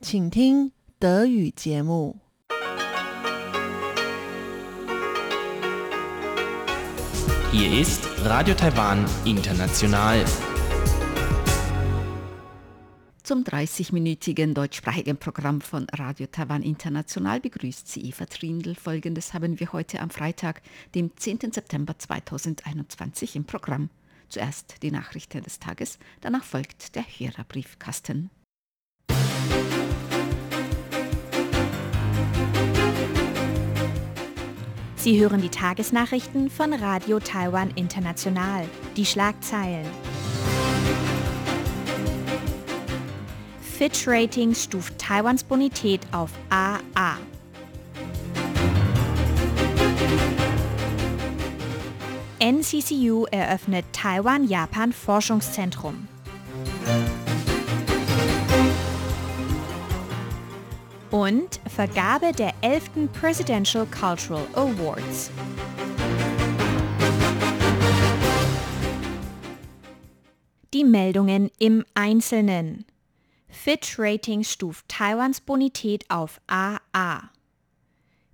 请听德语节目。Hier ist Radio Taiwan International. Zum 30-minütigen deutschsprachigen Programm von Radio Taiwan International begrüßt sie Eva Trindl. Folgendes haben wir heute am Freitag, dem 10. September 2021 im Programm. Zuerst die Nachrichten des Tages, danach folgt der Hörerbriefkasten. Sie hören die Tagesnachrichten von Radio Taiwan International. Die Schlagzeilen. Fitch Ratings stuft Taiwans Bonität auf AA. NCCU eröffnet Taiwan-Japan-Forschungszentrum. Und Vergabe der 11. Presidential Cultural Awards. Die Meldungen im Einzelnen. Fitch Ratings stuft Taiwans Bonität auf AA.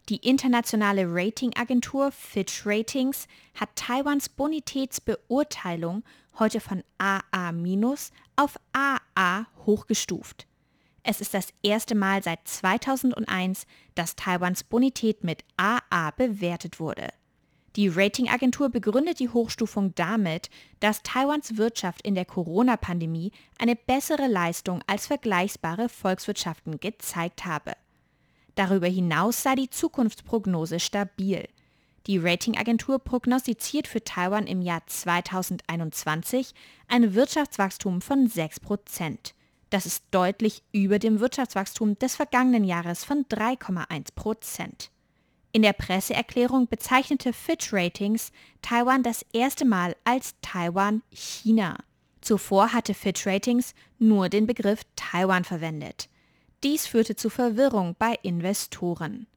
Die internationale Ratingagentur Fitch Ratings hat Taiwans Bonitätsbeurteilung heute von AA- auf AA hochgestuft. Es ist das erste Mal seit 2001, dass Taiwans Bonität mit AA bewertet wurde. Die Ratingagentur begründet die Hochstufung damit, dass Taiwans Wirtschaft in der Corona-Pandemie eine bessere Leistung als vergleichbare Volkswirtschaften gezeigt habe. Darüber hinaus sei die Zukunftsprognose stabil. Die Ratingagentur prognostiziert für Taiwan im Jahr 2021 ein Wirtschaftswachstum von 6 Prozent. Das ist deutlich über dem Wirtschaftswachstum des vergangenen Jahres von 3,1 Prozent. In der Presseerklärung bezeichnete Fitch Ratings Taiwan das erste Mal als Taiwan-China. Zuvor hatte Fitch Ratings nur den Begriff Taiwan verwendet. Dies führte zu Verwirrung bei Investoren.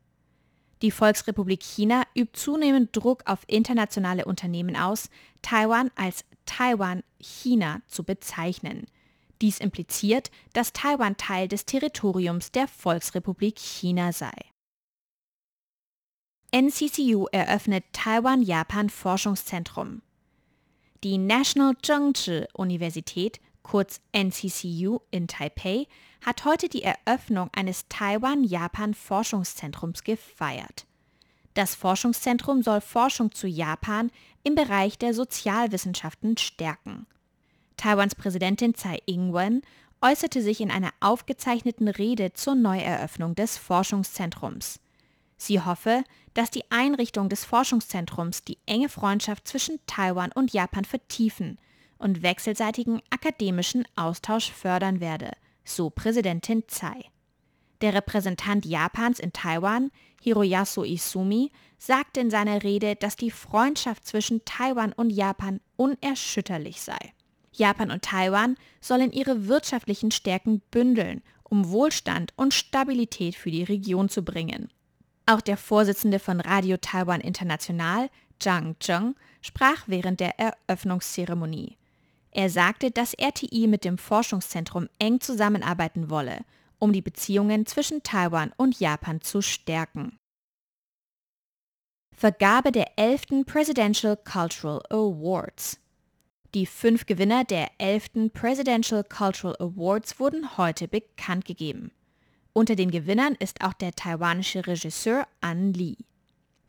Die Volksrepublik China übt zunehmend Druck auf internationale Unternehmen aus, Taiwan als Taiwan-China zu bezeichnen. Dies impliziert, dass Taiwan Teil des Territoriums der Volksrepublik China sei. NCCU eröffnet Taiwan-Japan-Forschungszentrum. Die National Zhengzhi Universität, kurz NCCU in Taipei, hat heute die Eröffnung eines Taiwan-Japan-Forschungszentrums gefeiert. Das Forschungszentrum soll Forschung zu Japan im Bereich der Sozialwissenschaften stärken. Taiwans Präsidentin Tsai Ing-wen äußerte sich in einer aufgezeichneten Rede zur Neueröffnung des Forschungszentrums. Sie hoffe, dass die Einrichtung des Forschungszentrums die enge Freundschaft zwischen Taiwan und Japan vertiefen und wechselseitigen akademischen Austausch fördern werde, so Präsidentin Tsai. Der Repräsentant Japans in Taiwan, Hiroyasu Izumi, sagte in seiner Rede, dass die Freundschaft zwischen Taiwan und Japan unerschütterlich sei. Japan und Taiwan sollen ihre wirtschaftlichen Stärken bündeln, um Wohlstand und Stabilität für die Region zu bringen. Auch der Vorsitzende von Radio Taiwan International, Zhang Zheng, sprach während der Eröffnungszeremonie. Er sagte, dass RTI mit dem Forschungszentrum eng zusammenarbeiten wolle, um die Beziehungen zwischen Taiwan und Japan zu stärken. Vergabe der 11. Presidential Cultural Awards die fünf Gewinner der 11. Presidential Cultural Awards wurden heute bekannt gegeben. Unter den Gewinnern ist auch der taiwanische Regisseur An Lee.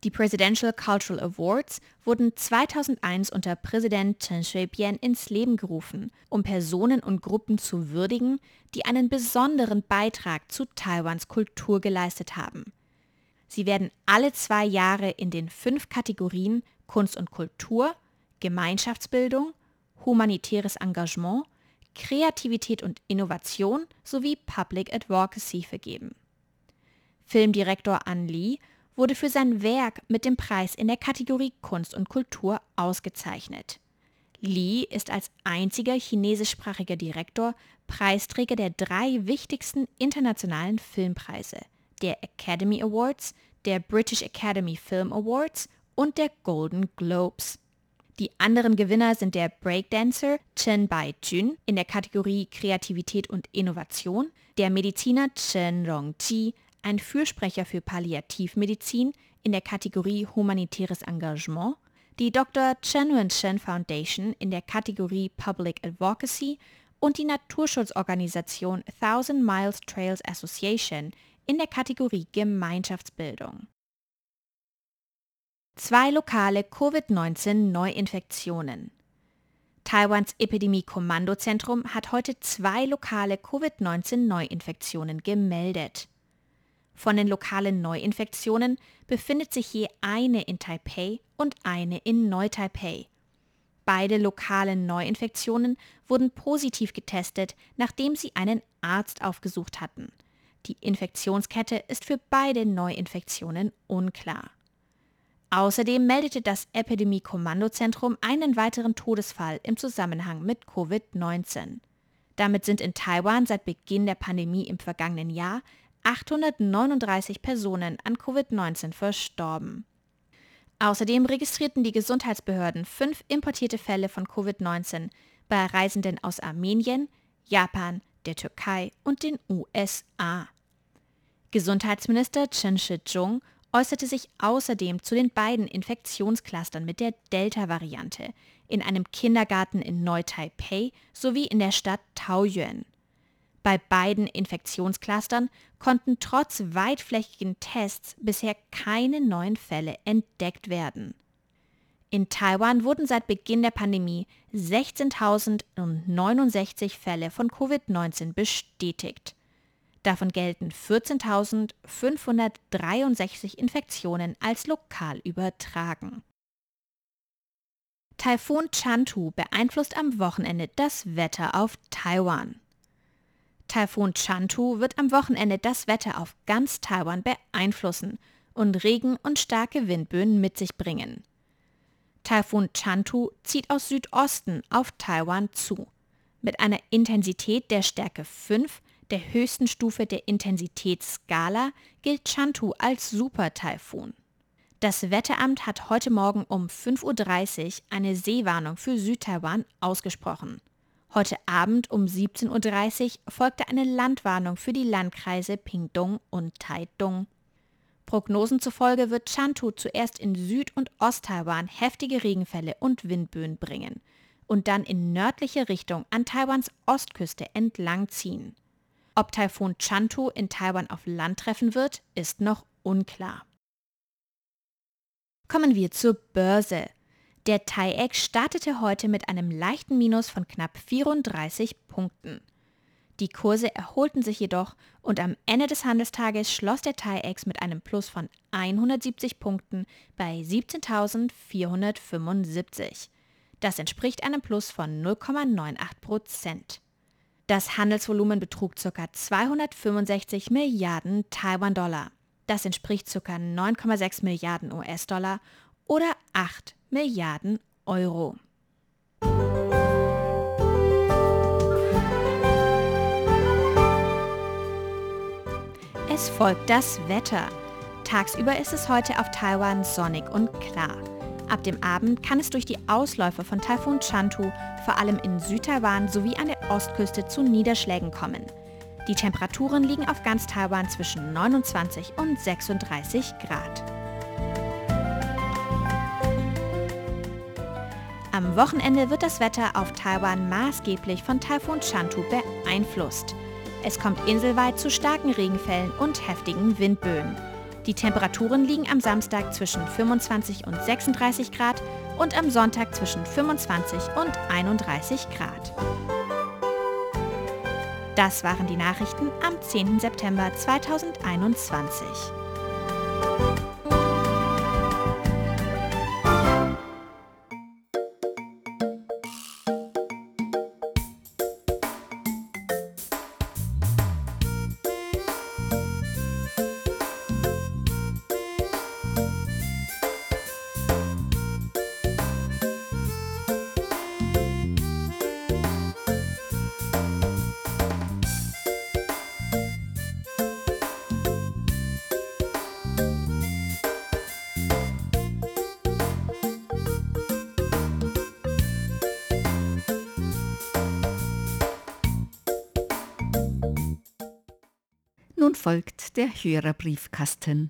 Die Presidential Cultural Awards wurden 2001 unter Präsident Chen Shui-bian ins Leben gerufen, um Personen und Gruppen zu würdigen, die einen besonderen Beitrag zu Taiwans Kultur geleistet haben. Sie werden alle zwei Jahre in den fünf Kategorien Kunst und Kultur, Gemeinschaftsbildung, humanitäres Engagement, Kreativität und Innovation sowie Public Advocacy vergeben. Filmdirektor An Lee wurde für sein Werk mit dem Preis in der Kategorie Kunst und Kultur ausgezeichnet. Lee ist als einziger chinesischsprachiger Direktor Preisträger der drei wichtigsten internationalen Filmpreise, der Academy Awards, der British Academy Film Awards und der Golden Globes. Die anderen Gewinner sind der Breakdancer Chen Bai-jun in der Kategorie Kreativität und Innovation, Der Mediziner Chen Rongji, ein Fürsprecher für Palliativmedizin in der Kategorie Humanitäres Engagement, die Dr. Chen Wen-chen Foundation in der Kategorie Public Advocacy und die Naturschutzorganisation Thousand Miles Trails Association in der Kategorie Gemeinschaftsbildung. Zwei lokale Covid-19-Neuinfektionen. Taiwans Epidemie-Kommandozentrum hat heute zwei lokale Covid-19-Neuinfektionen gemeldet. Von den lokalen Neuinfektionen befindet sich je eine in Taipei und eine in Neu-Taipei. Beide lokalen Neuinfektionen wurden positiv getestet, nachdem sie einen Arzt aufgesucht hatten. Die Infektionskette ist für beide Neuinfektionen unklar. Außerdem meldete das Epidemie-Kommandozentrum einen weiteren Todesfall im Zusammenhang mit Covid-19. Damit sind in Taiwan seit Beginn der Pandemie im vergangenen Jahr 839 Personen an Covid-19 verstorben. Außerdem registrierten die Gesundheitsbehörden fünf importierte Fälle von Covid-19 bei Reisenden aus Armenien, Japan, der Türkei und den USA. Gesundheitsminister Chen Shih-chung äußerte sich außerdem zu den beiden Infektionsclustern mit der Delta-Variante in einem Kindergarten in Neu-Taipei sowie in der Stadt Taoyuan. Bei beiden Infektionsclustern konnten trotz weitflächigen Tests bisher keine neuen Fälle entdeckt werden. In Taiwan wurden seit Beginn der Pandemie 16.069 Fälle von Covid-19 bestätigt. Davon gelten 14.563 Infektionen als lokal übertragen. Taifun Chantu beeinflusst am Wochenende das Wetter auf Taiwan. Taifun Chantu wird am Wochenende das Wetter auf ganz Taiwan beeinflussen und Regen und starke Windböen mit sich bringen. Taifun Chantu zieht aus Südosten auf Taiwan zu. Mit einer Intensität der Stärke 5 der höchsten Stufe der Intensitätsskala gilt Chantu als Super-Taifun. Das Wetteramt hat heute Morgen um 5.30 Uhr eine Seewarnung für Südtaiwan ausgesprochen. Heute Abend um 17.30 Uhr folgte eine Landwarnung für die Landkreise Pingdong und Taitung. Prognosen zufolge wird Chantu zuerst in Süd- und Osttaiwan heftige Regenfälle und Windböen bringen und dann in nördliche Richtung an Taiwans Ostküste entlang ziehen. Ob Taifun Chantu in Taiwan auf Land treffen wird, ist noch unklar. Kommen wir zur Börse. Der TAIEX startete heute mit einem leichten Minus von knapp 34 Punkten. Die Kurse erholten sich jedoch und am Ende des Handelstages schloss der TAIEX mit einem Plus von 170 Punkten bei 17.475. Das entspricht einem Plus von 0,98 Prozent. Das Handelsvolumen betrug ca. 265 Milliarden Taiwan-Dollar. Das entspricht ca. 9,6 Milliarden US-Dollar oder 8 Milliarden Euro. Es folgt das Wetter. Tagsüber ist es heute auf Taiwan sonnig und klar. Ab dem Abend kann es durch die Ausläufer von Taifun Chantu vor allem in Südtaiwan sowie an der Ostküste zu Niederschlägen kommen. Die Temperaturen liegen auf ganz Taiwan zwischen 29 und 36 Grad. Am Wochenende wird das Wetter auf Taiwan maßgeblich von Taifun Chantu beeinflusst. Es kommt inselweit zu starken Regenfällen und heftigen Windböen. Die Temperaturen liegen am Samstag zwischen 25 und 36 Grad und am Sonntag zwischen 25 und 31 Grad. Das waren die Nachrichten am 10. September 2021. folgt der Hörerbriefkasten.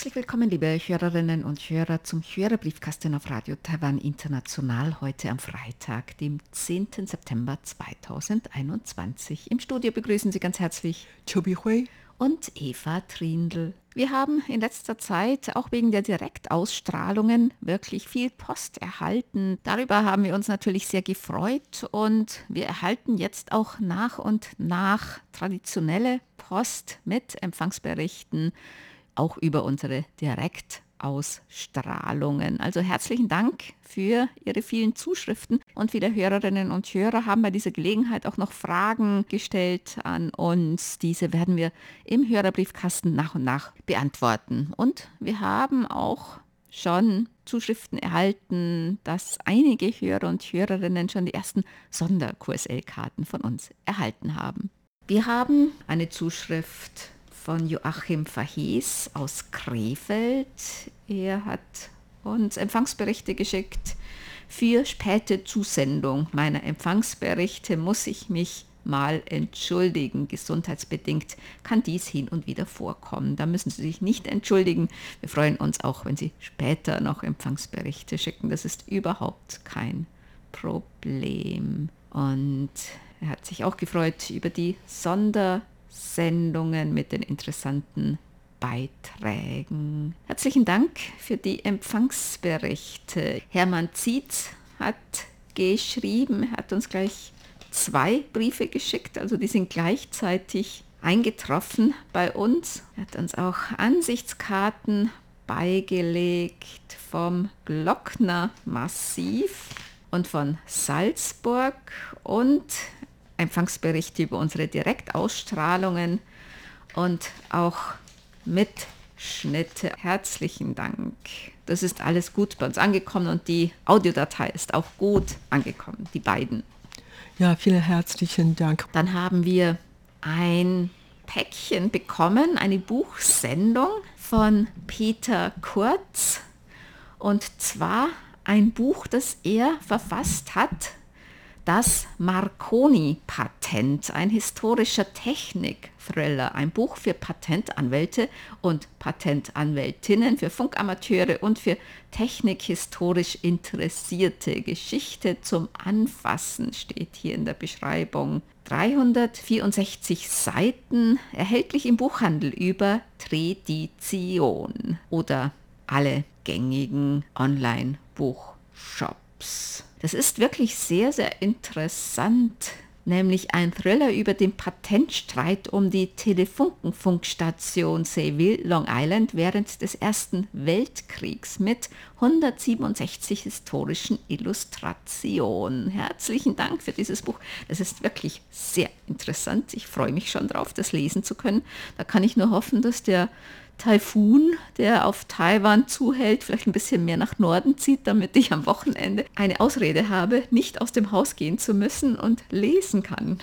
Herzlich willkommen, liebe Hörerinnen und Hörer, zum Hörerbriefkasten auf Radio Taiwan International heute am Freitag, dem 10. September 2021. Im Studio begrüßen Sie ganz herzlich Chobi Hui und Eva Trindl. Wir haben in letzter Zeit auch wegen der Direktausstrahlungen wirklich viel Post erhalten. Darüber haben wir uns natürlich sehr gefreut und wir erhalten jetzt auch nach und nach traditionelle Post mit Empfangsberichten auch über unsere Direktausstrahlungen. Also herzlichen Dank für Ihre vielen Zuschriften und viele Hörerinnen und Hörer haben bei dieser Gelegenheit auch noch Fragen gestellt an uns. Diese werden wir im Hörerbriefkasten nach und nach beantworten. Und wir haben auch schon Zuschriften erhalten, dass einige Hörer und Hörerinnen schon die ersten Sonderkurs-L-Karten von uns erhalten haben. Wir haben eine Zuschrift von Joachim Verhees aus Krefeld. Er hat uns Empfangsberichte geschickt. Für späte Zusendung meiner Empfangsberichte muss ich mich mal entschuldigen. Gesundheitsbedingt kann dies hin und wieder vorkommen. Da müssen Sie sich nicht entschuldigen. Wir freuen uns auch, wenn Sie später noch Empfangsberichte schicken. Das ist überhaupt kein Problem. Und er hat sich auch gefreut über die Sonder- Sendungen mit den interessanten Beiträgen. Herzlichen Dank für die Empfangsberichte. Hermann Zietz hat geschrieben, hat uns gleich zwei Briefe geschickt, also die sind gleichzeitig eingetroffen bei uns. Er hat uns auch Ansichtskarten beigelegt vom Glockner Massiv und von Salzburg und Empfangsberichte über unsere Direktausstrahlungen und auch Mitschnitte. Herzlichen Dank. Das ist alles gut bei uns angekommen und die Audiodatei ist auch gut angekommen, die beiden. Ja, vielen herzlichen Dank. Dann haben wir ein Päckchen bekommen, eine Buchsendung von Peter Kurz und zwar ein Buch, das er verfasst hat das Marconi-Patent, ein historischer Technik-Thriller, ein Buch für Patentanwälte und Patentanwältinnen, für Funkamateure und für technikhistorisch Interessierte. Geschichte zum Anfassen steht hier in der Beschreibung. 364 Seiten, erhältlich im Buchhandel über Tradition oder alle gängigen Online-Buchshops. Das ist wirklich sehr, sehr interessant, nämlich ein Thriller über den Patentstreit um die Telefunkenfunkstation Seville, Long Island während des Ersten Weltkriegs mit 167 historischen Illustrationen. Herzlichen Dank für dieses Buch. Es ist wirklich sehr interessant. Ich freue mich schon darauf, das lesen zu können. Da kann ich nur hoffen, dass der Taifun, der auf Taiwan zuhält, vielleicht ein bisschen mehr nach Norden zieht, damit ich am Wochenende eine Ausrede habe, nicht aus dem Haus gehen zu müssen und lesen kann.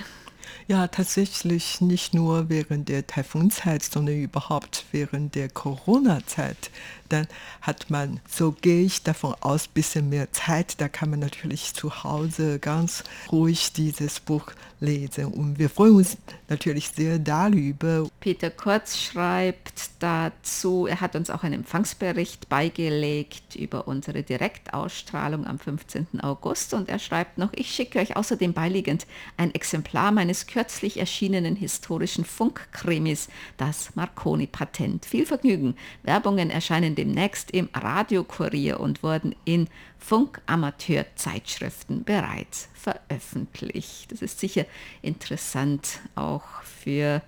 Ja, tatsächlich nicht nur während der Taifunzeit, sondern überhaupt während der Corona-Zeit. Dann hat man, so gehe ich davon aus, ein bisschen mehr Zeit. Da kann man natürlich zu Hause ganz ruhig dieses Buch lesen. Und wir freuen uns natürlich sehr darüber. Peter Kurz schreibt dazu, er hat uns auch einen Empfangsbericht beigelegt über unsere Direktausstrahlung am 15. August und er schreibt noch, ich schicke euch außerdem beiliegend ein Exemplar meines kürzlich erschienenen historischen Funkkrimis, das Marconi-Patent. Viel Vergnügen. Werbungen erscheinen demnächst im Radiokurier und wurden in Funkamateurzeitschriften bereits veröffentlicht. Das ist sicher interessant auch für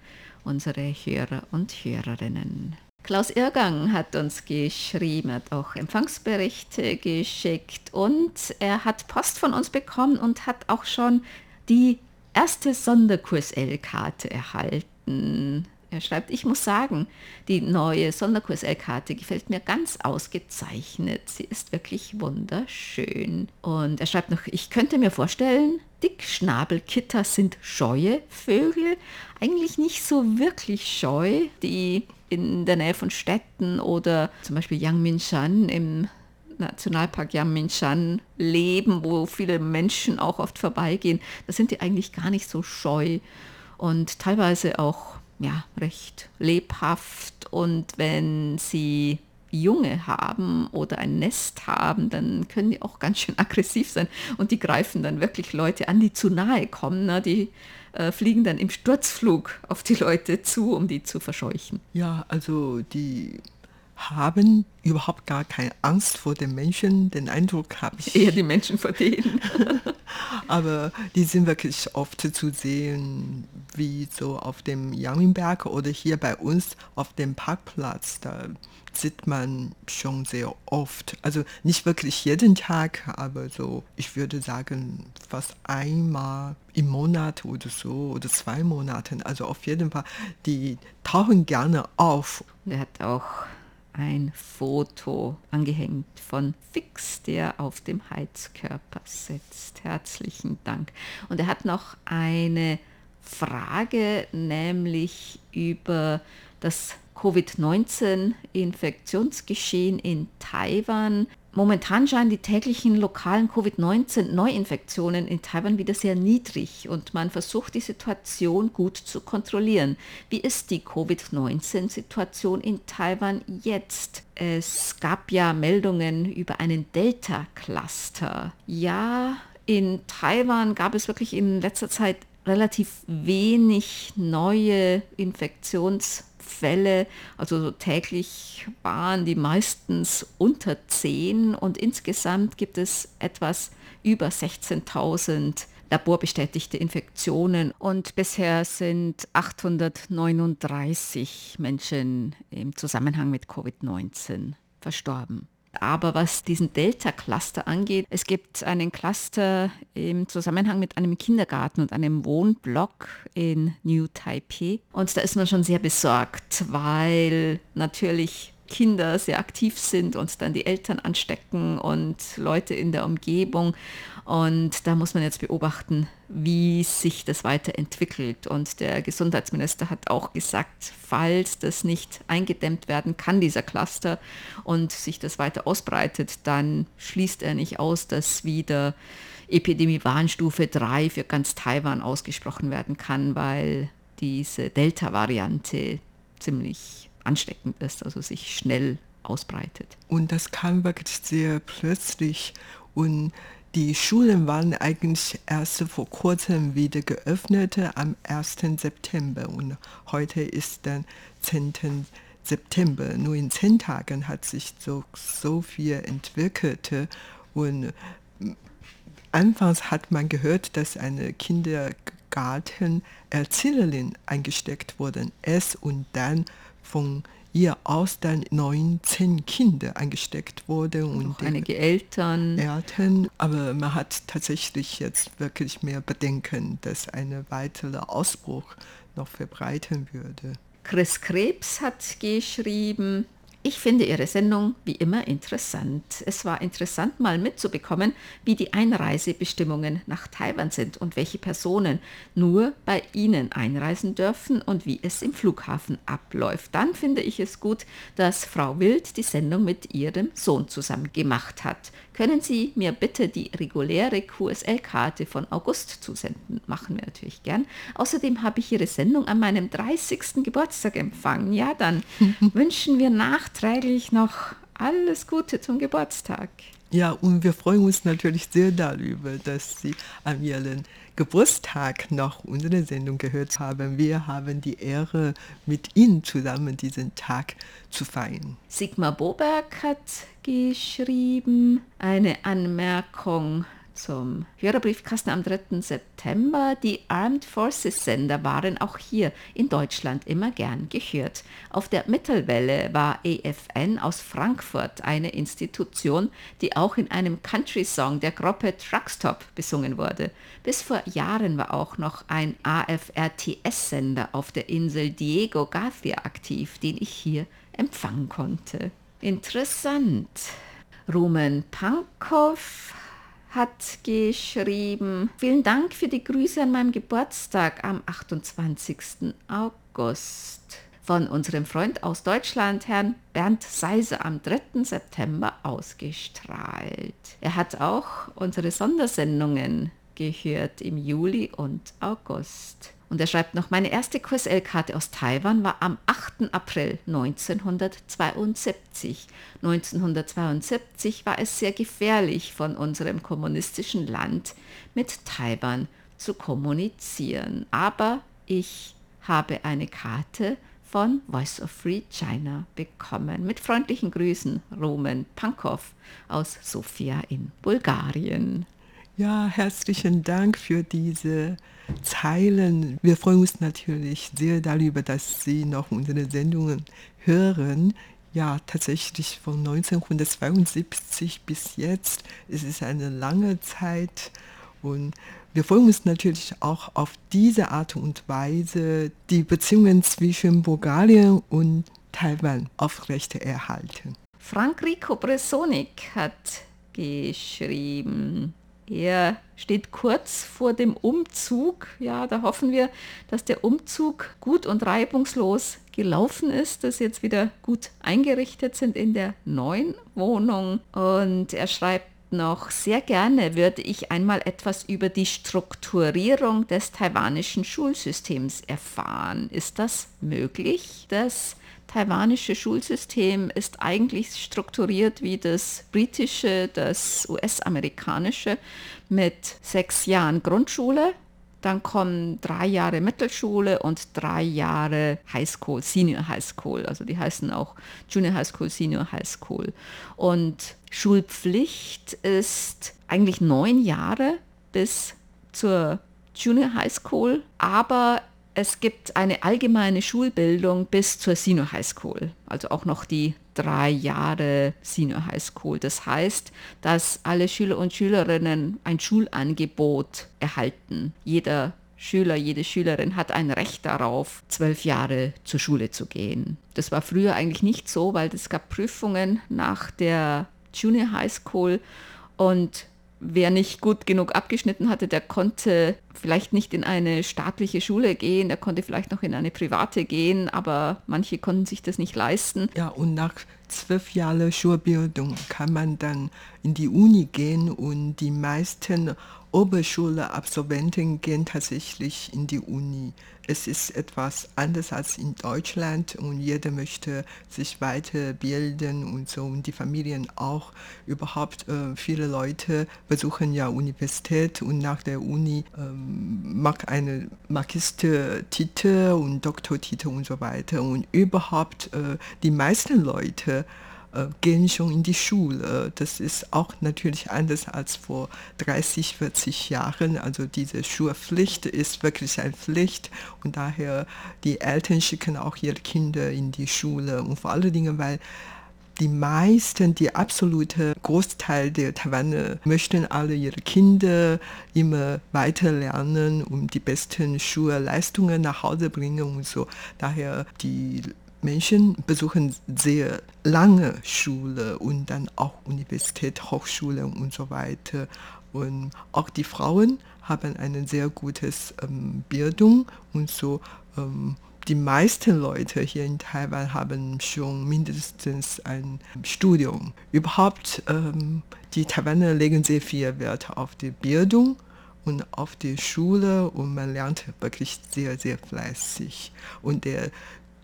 unsere Hörer und Hörerinnen. Klaus Irgang hat uns geschrieben, hat auch Empfangsberichte geschickt und er hat Post von uns bekommen und hat auch schon die erste Sonderkurs-L-Karte erhalten. Er schreibt, ich muss sagen, die neue Sonderkurs-L-Karte gefällt mir ganz ausgezeichnet. Sie ist wirklich wunderschön. Und er schreibt noch, ich könnte mir vorstellen, Dickschnabelkitter sind scheue Vögel, eigentlich nicht so wirklich scheu, die in der Nähe von Städten oder zum Beispiel Yangmingshan im Nationalpark Yangmingshan leben, wo viele Menschen auch oft vorbeigehen. Da sind die eigentlich gar nicht so scheu und teilweise auch ja, recht lebhaft und wenn sie Junge haben oder ein Nest haben, dann können die auch ganz schön aggressiv sein und die greifen dann wirklich Leute an, die zu nahe kommen. Ne? Die äh, fliegen dann im Sturzflug auf die Leute zu, um die zu verscheuchen. Ja, also die haben überhaupt gar keine Angst vor den Menschen. Den Eindruck habe ich. Eher die Menschen vor denen. Aber die sind wirklich oft zu sehen, wie so auf dem Yangminberg oder hier bei uns auf dem Parkplatz. Da sieht man schon sehr oft. Also nicht wirklich jeden Tag, aber so, ich würde sagen, fast einmal im Monat oder so oder zwei Monaten. Also auf jeden Fall, die tauchen gerne auf. Er hat auch ein Foto angehängt von Fix, der auf dem Heizkörper sitzt. Herzlichen Dank. Und er hat noch eine Frage, nämlich über das Covid-19-Infektionsgeschehen in Taiwan. Momentan scheinen die täglichen lokalen Covid-19-Neuinfektionen in Taiwan wieder sehr niedrig und man versucht die Situation gut zu kontrollieren. Wie ist die Covid-19-Situation in Taiwan jetzt? Es gab ja Meldungen über einen Delta-Cluster. Ja, in Taiwan gab es wirklich in letzter Zeit relativ wenig neue Infektions Fälle, also täglich waren die meistens unter 10 und insgesamt gibt es etwas über 16.000 laborbestätigte Infektionen und bisher sind 839 Menschen im Zusammenhang mit Covid-19 verstorben. Aber was diesen Delta-Cluster angeht, es gibt einen Cluster im Zusammenhang mit einem Kindergarten und einem Wohnblock in New Taipei. Und da ist man schon sehr besorgt, weil natürlich Kinder sehr aktiv sind und dann die Eltern anstecken und Leute in der Umgebung. Und da muss man jetzt beobachten, wie sich das weiterentwickelt. Und der Gesundheitsminister hat auch gesagt, falls das nicht eingedämmt werden kann, dieser Cluster, und sich das weiter ausbreitet, dann schließt er nicht aus, dass wieder Epidemie Warnstufe 3 für ganz Taiwan ausgesprochen werden kann, weil diese Delta-Variante ziemlich ansteckend ist, also sich schnell ausbreitet. Und das kam wirklich sehr plötzlich und die Schulen waren eigentlich erst vor kurzem wieder geöffnet, am 1. September. Und heute ist dann 10. September. Nur in zehn Tagen hat sich so, so viel entwickelt. Und anfangs hat man gehört, dass eine Kindergartenerzählerin eingesteckt worden ist und dann von ihr aus dann 19 Kinder eingesteckt wurde. Und einige Eltern. Eltern. Aber man hat tatsächlich jetzt wirklich mehr Bedenken, dass ein weiterer Ausbruch noch verbreiten würde. Chris Krebs hat geschrieben, ich finde Ihre Sendung wie immer interessant. Es war interessant mal mitzubekommen, wie die Einreisebestimmungen nach Taiwan sind und welche Personen nur bei Ihnen einreisen dürfen und wie es im Flughafen abläuft. Dann finde ich es gut, dass Frau Wild die Sendung mit ihrem Sohn zusammen gemacht hat. Können Sie mir bitte die reguläre QSL-Karte von August zusenden? Machen wir natürlich gern. Außerdem habe ich Ihre Sendung an meinem 30. Geburtstag empfangen. Ja, dann wünschen wir nachträglich noch alles Gute zum Geburtstag. Ja, und wir freuen uns natürlich sehr darüber, dass Sie an Ihren Geburtstag noch unsere Sendung gehört haben. Wir haben die Ehre, mit Ihnen zusammen diesen Tag zu feiern. Sigmar Boberg hat geschrieben, eine Anmerkung zum Hörerbriefkasten am 3. September. Die Armed Forces Sender waren auch hier in Deutschland immer gern gehört. Auf der Mittelwelle war EFN aus Frankfurt eine Institution, die auch in einem Country-Song der Gruppe Truckstop besungen wurde. Bis vor Jahren war auch noch ein AFRTS-Sender auf der Insel Diego Garcia aktiv, den ich hier empfangen konnte. Interessant. Rumen Pankow hat geschrieben, vielen Dank für die Grüße an meinem Geburtstag am 28. August. Von unserem Freund aus Deutschland, Herrn Bernd Seiser, am 3. September ausgestrahlt. Er hat auch unsere Sondersendungen gehört im Juli und August. Und er schreibt noch, meine erste QSL-Karte aus Taiwan war am 8. April 1972. 1972 war es sehr gefährlich, von unserem kommunistischen Land mit Taiwan zu kommunizieren. Aber ich habe eine Karte von Voice of Free China bekommen. Mit freundlichen Grüßen, Roman Pankow aus Sofia in Bulgarien. Ja, herzlichen Dank für diese Zeilen. Wir freuen uns natürlich sehr darüber, dass Sie noch unsere Sendungen hören. Ja, tatsächlich von 1972 bis jetzt. Es ist eine lange Zeit und wir freuen uns natürlich auch auf diese Art und Weise, die Beziehungen zwischen Bulgarien und Taiwan aufrechterhalten. Frank Rico Bresonik hat geschrieben, er steht kurz vor dem Umzug. Ja, da hoffen wir, dass der Umzug gut und reibungslos gelaufen ist, dass sie jetzt wieder gut eingerichtet sind in der neuen Wohnung. Und er schreibt noch, sehr gerne würde ich einmal etwas über die Strukturierung des taiwanischen Schulsystems erfahren. Ist das möglich? Das taiwanische Schulsystem ist eigentlich strukturiert wie das britische, das US-amerikanische mit sechs Jahren Grundschule. Dann kommen drei Jahre Mittelschule und drei Jahre Highschool, Senior High School. Also die heißen auch Junior High School, Senior High School. Und Schulpflicht ist eigentlich neun Jahre bis zur Junior High School, aber es gibt eine allgemeine Schulbildung bis zur Senior High School, also auch noch die drei Jahre Senior High School. Das heißt, dass alle Schüler und Schülerinnen ein Schulangebot erhalten. Jeder Schüler, jede Schülerin hat ein Recht darauf, zwölf Jahre zur Schule zu gehen. Das war früher eigentlich nicht so, weil es gab Prüfungen nach der Junior High School und wer nicht gut genug abgeschnitten hatte, der konnte vielleicht nicht in eine staatliche Schule gehen, der konnte vielleicht noch in eine private gehen, aber manche konnten sich das nicht leisten. Ja, und nach zwölf Jahren Schulbildung kann man dann in die Uni gehen und die meisten Oberschule-Absolventen gehen tatsächlich in die Uni. Es ist etwas anders als in Deutschland und jeder möchte sich weiterbilden und so und die Familien auch. Überhaupt äh, viele Leute besuchen ja Universität und nach der Uni ähm, mag eine Magistertitel und Doktortitel und so weiter und überhaupt äh, die meisten Leute gehen schon in die Schule. Das ist auch natürlich anders als vor 30, 40 Jahren. Also diese Schulpflicht ist wirklich eine Pflicht und daher die Eltern schicken auch ihre Kinder in die Schule und vor allen Dingen, weil die meisten, die absolute Großteil der Taiwaner möchten alle ihre Kinder immer weiter lernen und die besten Schulleistungen nach Hause bringen und so. Daher die Menschen besuchen sehr lange Schule und dann auch Universität, Hochschule und so weiter. Und auch die Frauen haben eine sehr gute ähm, Bildung und so. Ähm, die meisten Leute hier in Taiwan haben schon mindestens ein Studium. Überhaupt, ähm, die Taiwaner legen sehr viel Wert auf die Bildung und auf die Schule und man lernt wirklich sehr, sehr fleißig. Und der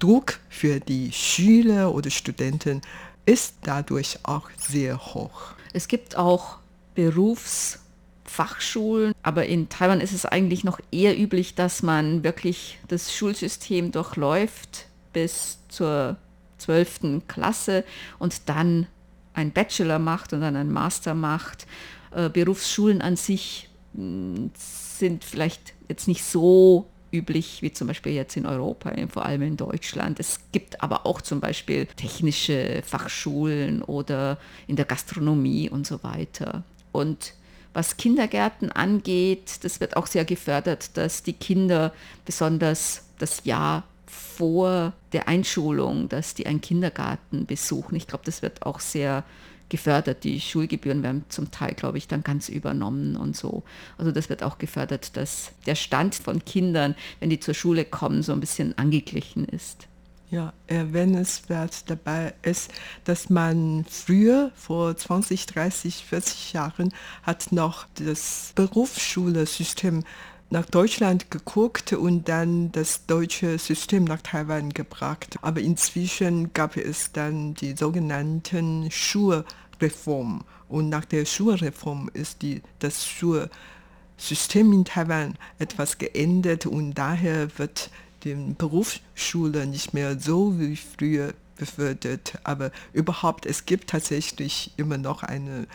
Druck für die Schüler oder Studenten ist dadurch auch sehr hoch. Es gibt auch Berufsfachschulen, aber in Taiwan ist es eigentlich noch eher üblich, dass man wirklich das Schulsystem durchläuft bis zur 12. Klasse und dann ein Bachelor macht und dann ein Master macht. Äh, Berufsschulen an sich hm, sind vielleicht jetzt nicht so üblich wie zum Beispiel jetzt in Europa, vor allem in Deutschland. Es gibt aber auch zum Beispiel technische Fachschulen oder in der Gastronomie und so weiter. Und was Kindergärten angeht, das wird auch sehr gefördert, dass die Kinder besonders das Jahr vor der Einschulung, dass die einen Kindergarten besuchen. Ich glaube, das wird auch sehr gefördert. Die Schulgebühren werden zum Teil, glaube ich, dann ganz übernommen und so. Also das wird auch gefördert, dass der Stand von Kindern, wenn die zur Schule kommen, so ein bisschen angeglichen ist. Ja, erwähnenswert dabei ist, dass man früher, vor 20, 30, 40 Jahren, hat noch das Berufsschulesystem nach Deutschland geguckt und dann das deutsche System nach Taiwan gebracht. Aber inzwischen gab es dann die sogenannten Schulreform. Und nach der Schulreform ist die, das Schulsystem in Taiwan etwas geändert und daher wird die Berufsschule nicht mehr so wie früher befördert. Aber überhaupt, es gibt tatsächlich immer noch eine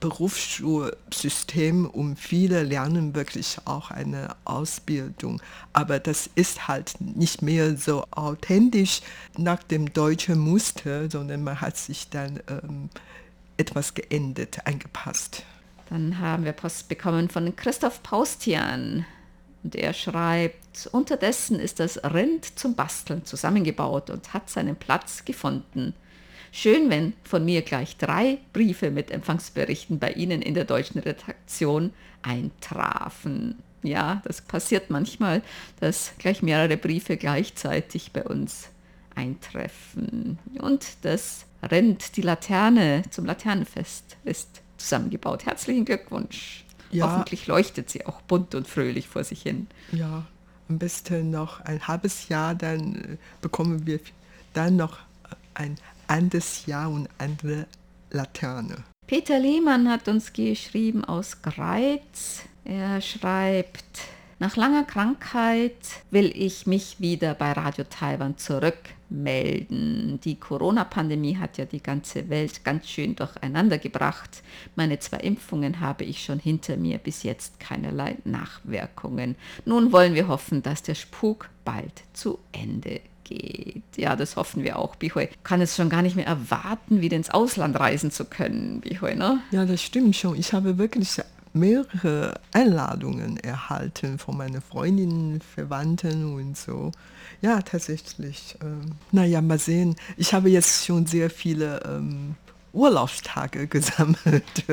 Berufsschulsystem und viele lernen wirklich auch eine Ausbildung. Aber das ist halt nicht mehr so authentisch nach dem deutschen Muster, sondern man hat sich dann ähm, etwas geändert, angepasst. Dann haben wir Post bekommen von Christoph Paustian. Und er schreibt, unterdessen ist das Rind zum Basteln zusammengebaut und hat seinen Platz gefunden. Schön, wenn von mir gleich drei Briefe mit Empfangsberichten bei Ihnen in der deutschen Redaktion eintrafen. Ja, das passiert manchmal, dass gleich mehrere Briefe gleichzeitig bei uns eintreffen. Und das rennt die Laterne zum Laternenfest ist zusammengebaut. Herzlichen Glückwunsch. Ja. Hoffentlich leuchtet sie auch bunt und fröhlich vor sich hin. Ja, am besten noch ein halbes Jahr, dann äh, bekommen wir dann noch ein anderes Jahr und andere Laterne. Peter Lehmann hat uns geschrieben aus Greiz. Er schreibt, nach langer Krankheit will ich mich wieder bei Radio Taiwan zurückmelden. Die Corona-Pandemie hat ja die ganze Welt ganz schön durcheinander gebracht. Meine zwei Impfungen habe ich schon hinter mir, bis jetzt keinerlei Nachwirkungen. Nun wollen wir hoffen, dass der Spuk bald zu Ende geht. Ja, das hoffen wir auch. Bihui kann es schon gar nicht mehr erwarten, wieder ins Ausland reisen zu können. Bihui, ne? Ja, das stimmt schon. Ich habe wirklich mehrere Einladungen erhalten von meinen Freundinnen, Verwandten und so. Ja, tatsächlich. Ähm, naja, mal sehen. Ich habe jetzt schon sehr viele ähm, Urlaubstage gesammelt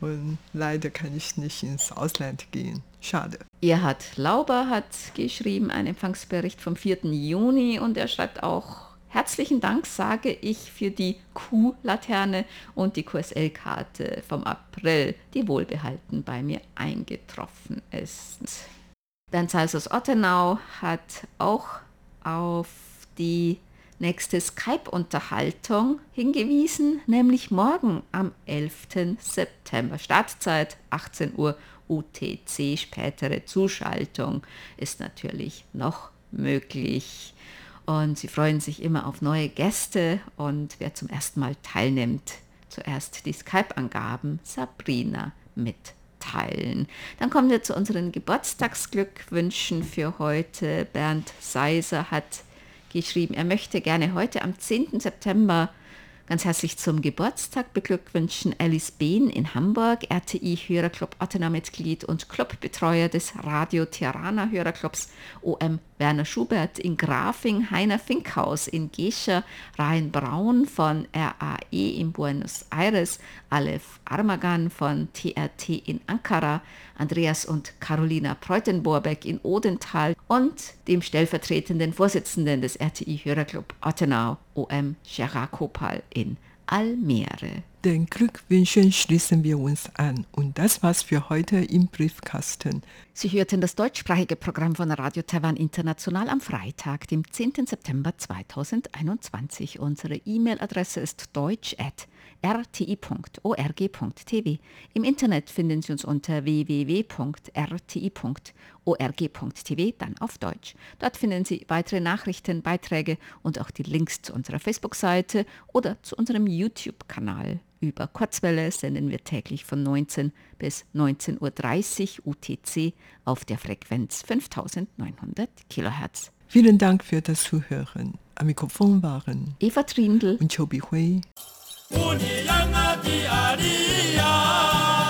und leider kann ich nicht ins Ausland gehen. Schade. Erhard Lauber hat geschrieben, einen Empfangsbericht vom 4. Juni und er schreibt auch, herzlichen Dank sage ich für die Q-Laterne und die QSL-Karte vom April, die wohlbehalten bei mir eingetroffen ist. Bernd Salz Ottenau hat auch auf die nächste Skype-Unterhaltung hingewiesen, nämlich morgen am 11. September. Startzeit 18 Uhr UTC. Spätere Zuschaltung ist natürlich noch möglich. Und sie freuen sich immer auf neue Gäste und wer zum ersten Mal teilnimmt, zuerst die Skype-Angaben Sabrina mitteilen. Dann kommen wir zu unseren Geburtstagsglückwünschen für heute. Bernd Seiser hat geschrieben, er möchte gerne heute am 10. September ganz herzlich zum Geburtstag beglückwünschen Alice Behn in Hamburg, RTI-Hörerclub Ottener-Mitglied und Clubbetreuer des Radio Tirana Hörerclubs OM Werner Schubert in Grafing, Heiner Finkhaus in Gescher, Rhein Braun von RAE in Buenos Aires, Aleph Armagan von TRT in Ankara, Andreas und Carolina Preutenborbeck in Odenthal und dem stellvertretenden Vorsitzenden des RTI Hörerclub Ottenau, OM Gerard Kopal in Almere. Den Glückwünschen schließen wir uns an. Und das war's für heute im Briefkasten. Sie hörten das deutschsprachige Programm von Radio Taiwan International am Freitag, dem 10. September 2021. Unsere E-Mail-Adresse ist deutsch@ rti.org.tv. Im Internet finden Sie uns unter www.rti.org.tv, dann auf Deutsch. Dort finden Sie weitere Nachrichten, Beiträge und auch die Links zu unserer Facebook-Seite oder zu unserem YouTube-Kanal. Über Kurzwelle senden wir täglich von 19 bis 19.30 Uhr UTC auf der Frequenz 5900 kHz. Vielen Dank für das Zuhören. Am Mikrofon waren Eva Trindl und Chobi Hui. 污泥呀啊泥呀啊泥呀